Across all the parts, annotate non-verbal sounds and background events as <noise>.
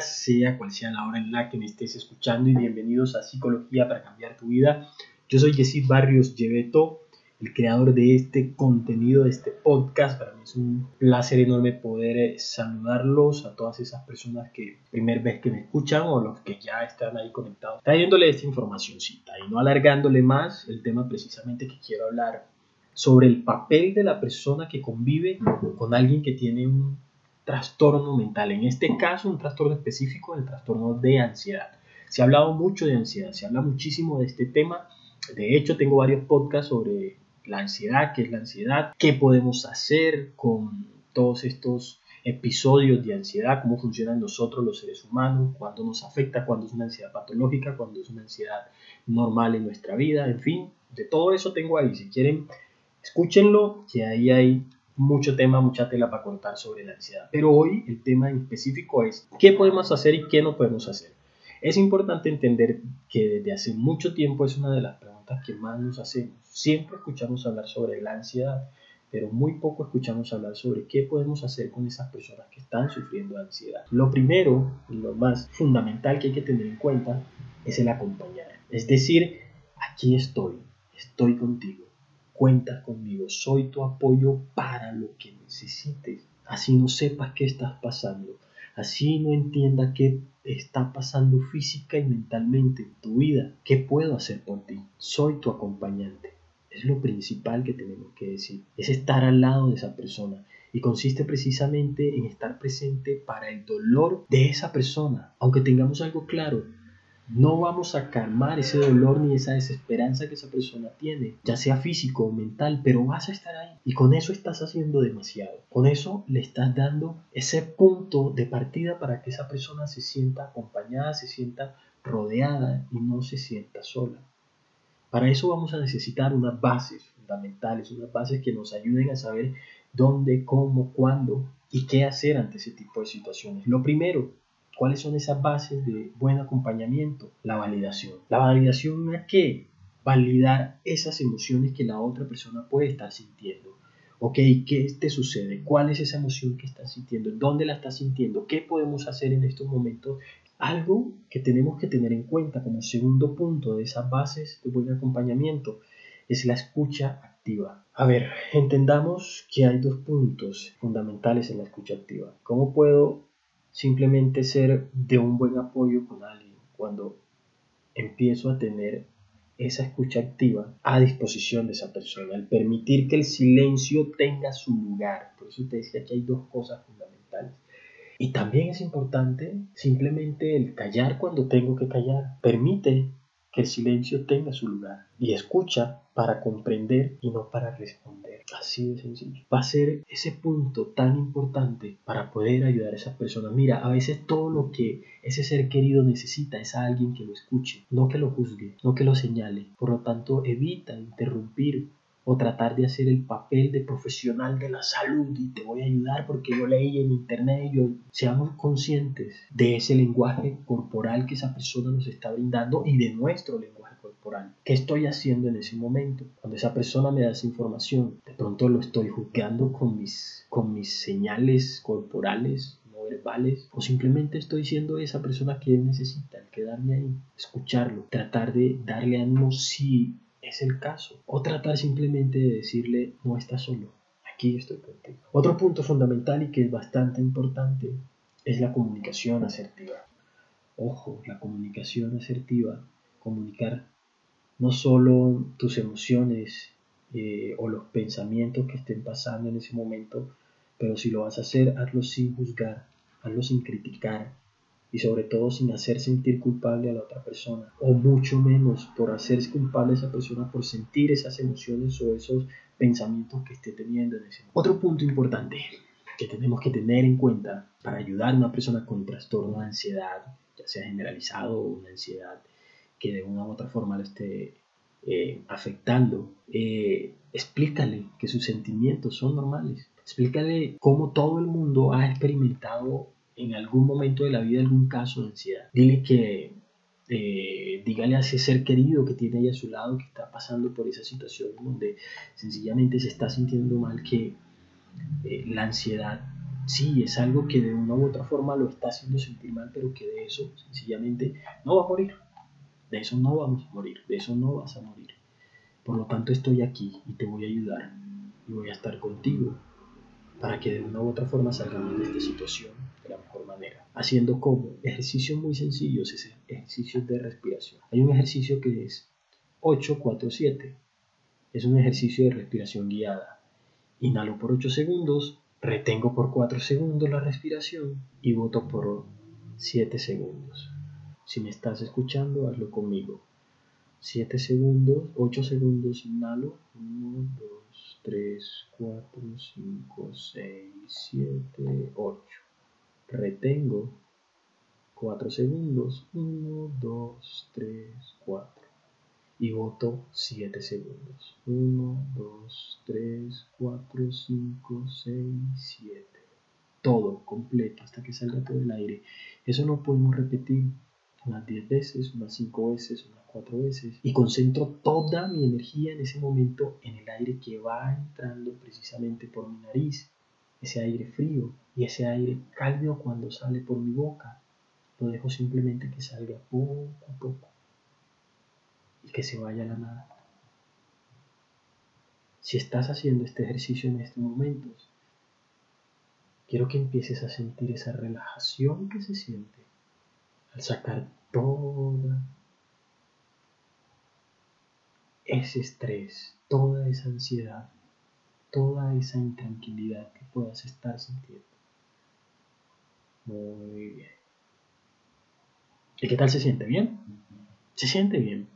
sea cual sea la hora en la que me estés escuchando y bienvenidos a Psicología para cambiar tu vida. Yo soy Jessy Barrios Lleveto, el creador de este contenido, de este podcast. Para mí es un placer enorme poder eh, saludarlos a todas esas personas que primer vez que me escuchan o los que ya están ahí conectados, trayéndole esta informacióncita y no alargándole más el tema precisamente que quiero hablar sobre el papel de la persona que convive con alguien que tiene un trastorno mental. En este caso, un trastorno específico, el trastorno de ansiedad. Se ha hablado mucho de ansiedad, se habla muchísimo de este tema. De hecho, tengo varios podcasts sobre la ansiedad, qué es la ansiedad, qué podemos hacer con todos estos episodios de ansiedad, cómo funcionan nosotros los seres humanos, cuándo nos afecta, cuándo es una ansiedad patológica, cuándo es una ansiedad normal en nuestra vida, en fin, de todo eso tengo ahí. Si quieren Escúchenlo, que ahí hay mucho tema, mucha tela para contar sobre la ansiedad. Pero hoy el tema en específico es qué podemos hacer y qué no podemos hacer. Es importante entender que desde hace mucho tiempo es una de las preguntas que más nos hacemos. Siempre escuchamos hablar sobre la ansiedad, pero muy poco escuchamos hablar sobre qué podemos hacer con esas personas que están sufriendo de ansiedad. Lo primero y lo más fundamental que hay que tener en cuenta es el acompañar. Es decir, aquí estoy, estoy contigo cuentas conmigo, soy tu apoyo para lo que necesites. Así no sepas qué estás pasando, así no entienda qué está pasando física y mentalmente en tu vida, qué puedo hacer por ti. Soy tu acompañante. Es lo principal que tenemos que decir, es estar al lado de esa persona. Y consiste precisamente en estar presente para el dolor de esa persona. Aunque tengamos algo claro, no vamos a calmar ese dolor ni esa desesperanza que esa persona tiene, ya sea físico o mental, pero vas a estar ahí. Y con eso estás haciendo demasiado. Con eso le estás dando ese punto de partida para que esa persona se sienta acompañada, se sienta rodeada y no se sienta sola. Para eso vamos a necesitar unas bases fundamentales, unas bases que nos ayuden a saber dónde, cómo, cuándo y qué hacer ante ese tipo de situaciones. Lo primero, ¿Cuáles son esas bases de buen acompañamiento? La validación. ¿La validación es qué? Validar esas emociones que la otra persona puede estar sintiendo. Ok, ¿qué te sucede? ¿Cuál es esa emoción que estás sintiendo? ¿Dónde la estás sintiendo? ¿Qué podemos hacer en estos momentos? Algo que tenemos que tener en cuenta como segundo punto de esas bases de buen acompañamiento es la escucha activa. A ver, entendamos que hay dos puntos fundamentales en la escucha activa. ¿Cómo puedo simplemente ser de un buen apoyo con alguien cuando empiezo a tener esa escucha activa a disposición de esa persona, al permitir que el silencio tenga su lugar. Por eso te decía que hay dos cosas fundamentales. Y también es importante simplemente el callar cuando tengo que callar. Permite que el silencio tenga su lugar y escucha para comprender y no para responder. Así de sencillo. Va a ser ese punto tan importante para poder ayudar a esas personas. Mira, a veces todo lo que ese ser querido necesita es a alguien que lo escuche, no que lo juzgue, no que lo señale. Por lo tanto, evita interrumpir o tratar de hacer el papel de profesional de la salud y te voy a ayudar porque yo leí en internet y yo seamos conscientes de ese lenguaje corporal que esa persona nos está brindando y de nuestro lenguaje corporal. ¿Qué estoy haciendo en ese momento? Cuando esa persona me da esa información, de pronto lo estoy juzgando con mis, con mis señales corporales, verbales, o simplemente estoy siendo esa persona que él necesita, el quedarme ahí, escucharlo, tratar de darle ánimo si es el caso. O tratar simplemente de decirle, no estás solo, aquí estoy contigo. Otro punto fundamental y que es bastante importante es la comunicación asertiva. Ojo, la comunicación asertiva, comunicar no solo tus emociones eh, o los pensamientos que estén pasando en ese momento, pero si lo vas a hacer, hazlo sin juzgar, hazlo sin criticar, y sobre todo sin hacer sentir culpable a la otra persona, o mucho menos por hacer culpable a esa persona por sentir esas emociones o esos pensamientos que esté teniendo en ese. Otro punto importante que tenemos que tener en cuenta para ayudar a una persona con trastorno de ansiedad, ya sea generalizado o una ansiedad que de una u otra forma lo esté eh, afectando, eh, explícale que sus sentimientos son normales. Explícale cómo todo el mundo ha experimentado en algún momento de la vida algún caso de ansiedad. Dile que, eh, dígale a ese ser querido que tiene ahí a su lado que está pasando por esa situación donde sencillamente se está sintiendo mal, que la ansiedad sí es algo que de una u otra forma lo está haciendo sentir mal, pero que de eso sencillamente no va a morir. De eso no vamos a morir, de eso no vas a morir. Por lo tanto estoy aquí y te voy a ayudar y voy a estar contigo para que de una u otra forma salgamos de esta situación la mejor manera. Haciendo como ejercicios muy sencillos, ejercicios de respiración. Hay un ejercicio que es 847. Es un ejercicio de respiración guiada. Inhalo por 8 segundos, retengo por 4 segundos la respiración y voto por 7 segundos. Si me estás escuchando, hazlo conmigo. 7 segundos, 8 segundos, inhalo. 1, 2, 3, 4, 5, 6, 7, 8. Retengo 4 segundos. 1, 2, 3, 4. Y voto 7 segundos. 1, 2, 3, 4, 5, 6, 7. Todo completo hasta que salga todo el aire. Eso no podemos repetir unas 10 veces, unas 5 veces, unas 4 veces, y concentro toda mi energía en ese momento en el aire que va entrando precisamente por mi nariz, ese aire frío y ese aire cálido cuando sale por mi boca. Lo dejo simplemente que salga poco a poco y que se vaya a la nada. Si estás haciendo este ejercicio en estos momentos, quiero que empieces a sentir esa relajación que se siente al sacar toda ese estrés, toda esa ansiedad, toda esa intranquilidad que puedas estar sintiendo. Muy bien. ¿Y qué tal se siente? ¿Bien? ¿Se siente bien?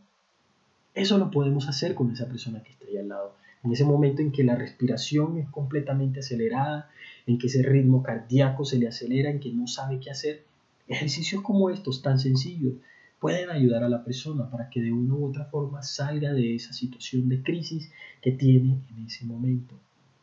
Eso lo podemos hacer con esa persona que está ahí al lado. En ese momento en que la respiración es completamente acelerada, en que ese ritmo cardíaco se le acelera, en que no sabe qué hacer, Ejercicios como estos, tan sencillos, pueden ayudar a la persona para que de una u otra forma salga de esa situación de crisis que tiene en ese momento.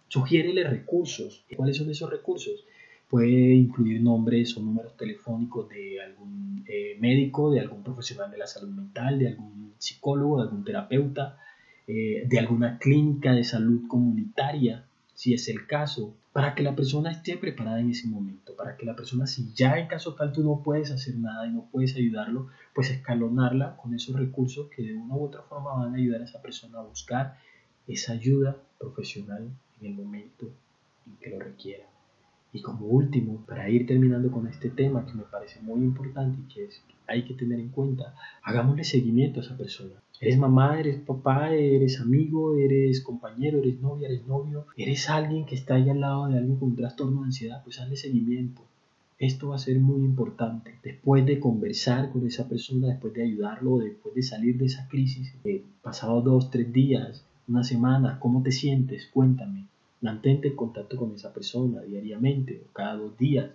Sugiérele recursos. ¿Cuáles son esos recursos? Puede incluir nombres o números telefónicos de algún eh, médico, de algún profesional de la salud mental, de algún psicólogo, de algún terapeuta, eh, de alguna clínica de salud comunitaria, si es el caso, para que la persona esté preparada en ese momento, para que la persona, si ya en caso tal tú no puedes hacer nada y no puedes ayudarlo, pues escalonarla con esos recursos que de una u otra forma van a ayudar a esa persona a buscar esa ayuda profesional en el momento en que lo requiera. Y como último, para ir terminando con este tema que me parece muy importante y que es, hay que tener en cuenta, hagámosle seguimiento a esa persona. Eres mamá, eres papá, eres amigo, eres compañero, eres novia, eres novio, eres alguien que está ahí al lado de alguien con trastorno de ansiedad, pues hazle seguimiento. Esto va a ser muy importante. Después de conversar con esa persona, después de ayudarlo, después de salir de esa crisis, eh, pasado dos, tres días, una semana, ¿cómo te sientes? Cuéntame. Mantente en contacto con esa persona diariamente o cada dos días,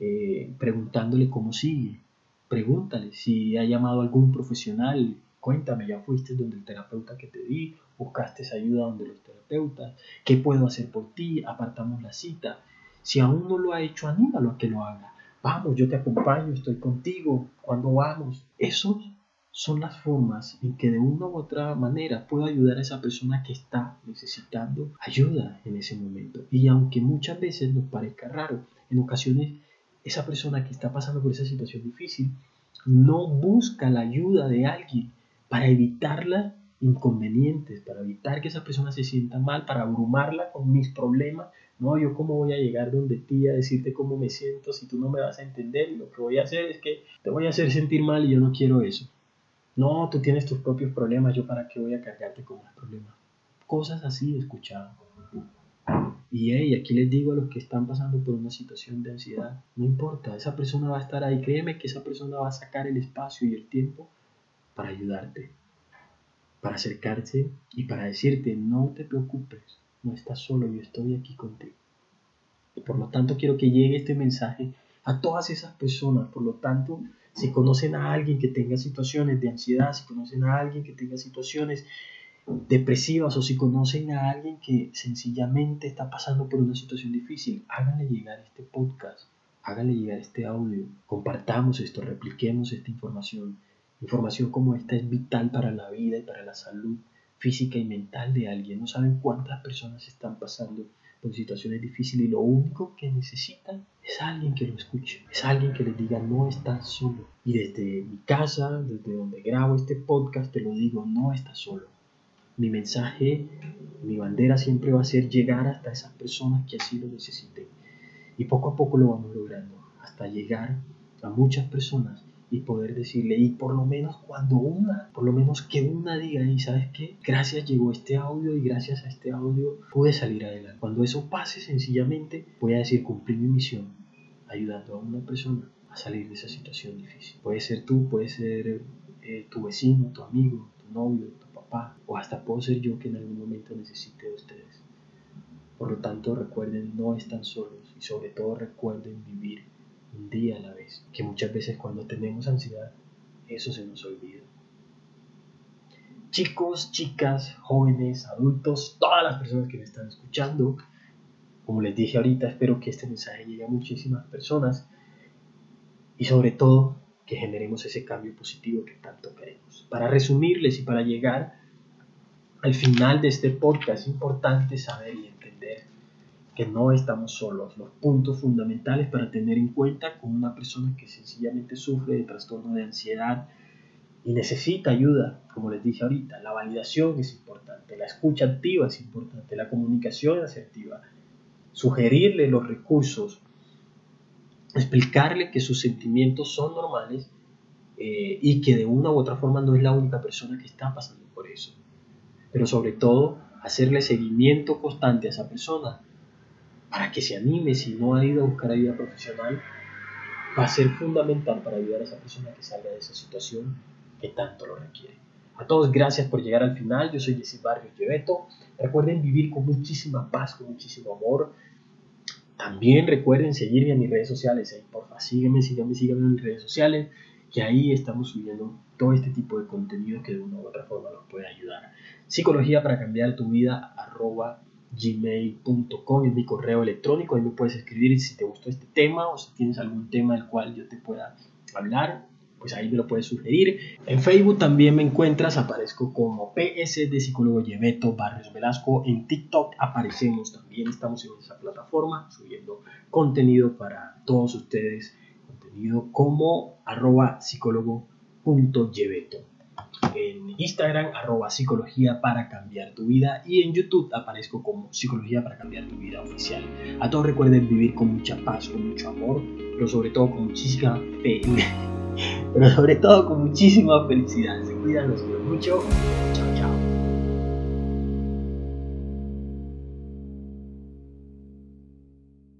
eh, preguntándole cómo sigue. Pregúntale si ha llamado a algún profesional. Cuéntame, ya fuiste donde el terapeuta que te di, buscaste esa ayuda donde los terapeutas. ¿Qué puedo hacer por ti? Apartamos la cita. Si aún no lo ha hecho, anímalo a que lo haga. Vamos, yo te acompaño, estoy contigo. cuando vamos? Eso son las formas en que de una u otra manera puedo ayudar a esa persona que está necesitando ayuda en ese momento. Y aunque muchas veces nos parezca raro, en ocasiones esa persona que está pasando por esa situación difícil no busca la ayuda de alguien para evitar las inconvenientes, para evitar que esa persona se sienta mal, para abrumarla con mis problemas. No, yo cómo voy a llegar donde ti a decirte cómo me siento si tú no me vas a entender lo que voy a hacer es que te voy a hacer sentir mal y yo no quiero eso. No, tú tienes tus propios problemas, yo para qué voy a cargarte con más problemas. Cosas así he escuchado. Y hey, aquí les digo a los que están pasando por una situación de ansiedad, no importa, esa persona va a estar ahí, créeme que esa persona va a sacar el espacio y el tiempo para ayudarte, para acercarse y para decirte, no te preocupes, no estás solo, yo estoy aquí contigo. Y por lo tanto quiero que llegue este mensaje a todas esas personas, por lo tanto Si conocen a alguien que tenga situaciones de ansiedad, si conocen a alguien que tenga situaciones depresivas o si conocen a alguien que sencillamente está pasando por una situación difícil, háganle llegar este podcast, háganle llegar este audio, compartamos esto, repliquemos esta información. Información como esta es vital para la vida y para la salud física y mental de alguien. No saben cuántas personas están pasando por situaciones difíciles y lo único que necesitan es alguien que lo escuche, es alguien que les diga no estás solo. Y desde mi casa, desde donde grabo este podcast, te lo digo, no estás solo mi mensaje, mi bandera siempre va a ser llegar hasta esas personas que así lo necesiten. Y poco a poco lo vamos logrando, hasta llegar a muchas personas y poder decirle, y por lo menos cuando una, por lo menos que una diga, y sabes qué, gracias llegó este audio y gracias a este audio pude salir adelante. Cuando eso pase sencillamente, voy a decir, cumplí mi misión, ayudando a una persona a salir de esa situación difícil. Puede ser tú, puede ser eh, tu vecino, tu amigo, tu novio, o hasta puedo ser yo que en algún momento necesite de ustedes. Por lo tanto, recuerden, no están solos y sobre todo recuerden vivir un día a la vez, que muchas veces cuando tenemos ansiedad, eso se nos olvida. Chicos, chicas, jóvenes, adultos, todas las personas que me están escuchando, como les dije ahorita, espero que este mensaje llegue a muchísimas personas y sobre todo que generemos ese cambio positivo que tanto queremos. Para resumirles y para llegar al final de este podcast es importante saber y que no estamos solos. Los puntos fundamentales para tener en cuenta con una persona que sencillamente sufre de trastorno de ansiedad y necesita ayuda, como les dije ahorita, la validación es importante, la escucha activa es importante, la comunicación asertiva, sugerirle los recursos, explicarle que sus sentimientos son normales eh, y que de una u otra forma no es la única persona que está pasando por eso pero sobre todo hacerle seguimiento constante a esa persona para que se anime si no ha ido a buscar ayuda profesional va a ser fundamental para ayudar a esa persona que salga de esa situación que tanto lo requiere. A todos gracias por llegar al final, yo soy Jesse Barrios Lleveto, recuerden vivir con muchísima paz, con muchísimo amor, también recuerden seguirme en mis redes sociales, ahí porfa, sígueme, sígueme, sígueme en mis redes sociales, que ahí estamos subiendo todo este tipo de contenido que de una u otra forma los puede ayudar. Psicología para cambiar tu vida, arroba gmail.com es mi correo electrónico, ahí me puedes escribir si te gustó este tema o si tienes algún tema del cual yo te pueda hablar, pues ahí me lo puedes sugerir. En Facebook también me encuentras, aparezco como PS de psicólogo Yeveto Barrios Velasco. En TikTok aparecemos también, estamos en esa plataforma subiendo contenido para todos ustedes, contenido como arroba psicólogo en Instagram, arroba psicología para cambiar tu vida. Y en YouTube aparezco como psicología para cambiar tu vida oficial. A todos recuerden vivir con mucha paz, con mucho amor, pero sobre todo con muchísima fe. <laughs> pero sobre todo con muchísima felicidad. Se cuidan, los mucho. Chao, chao.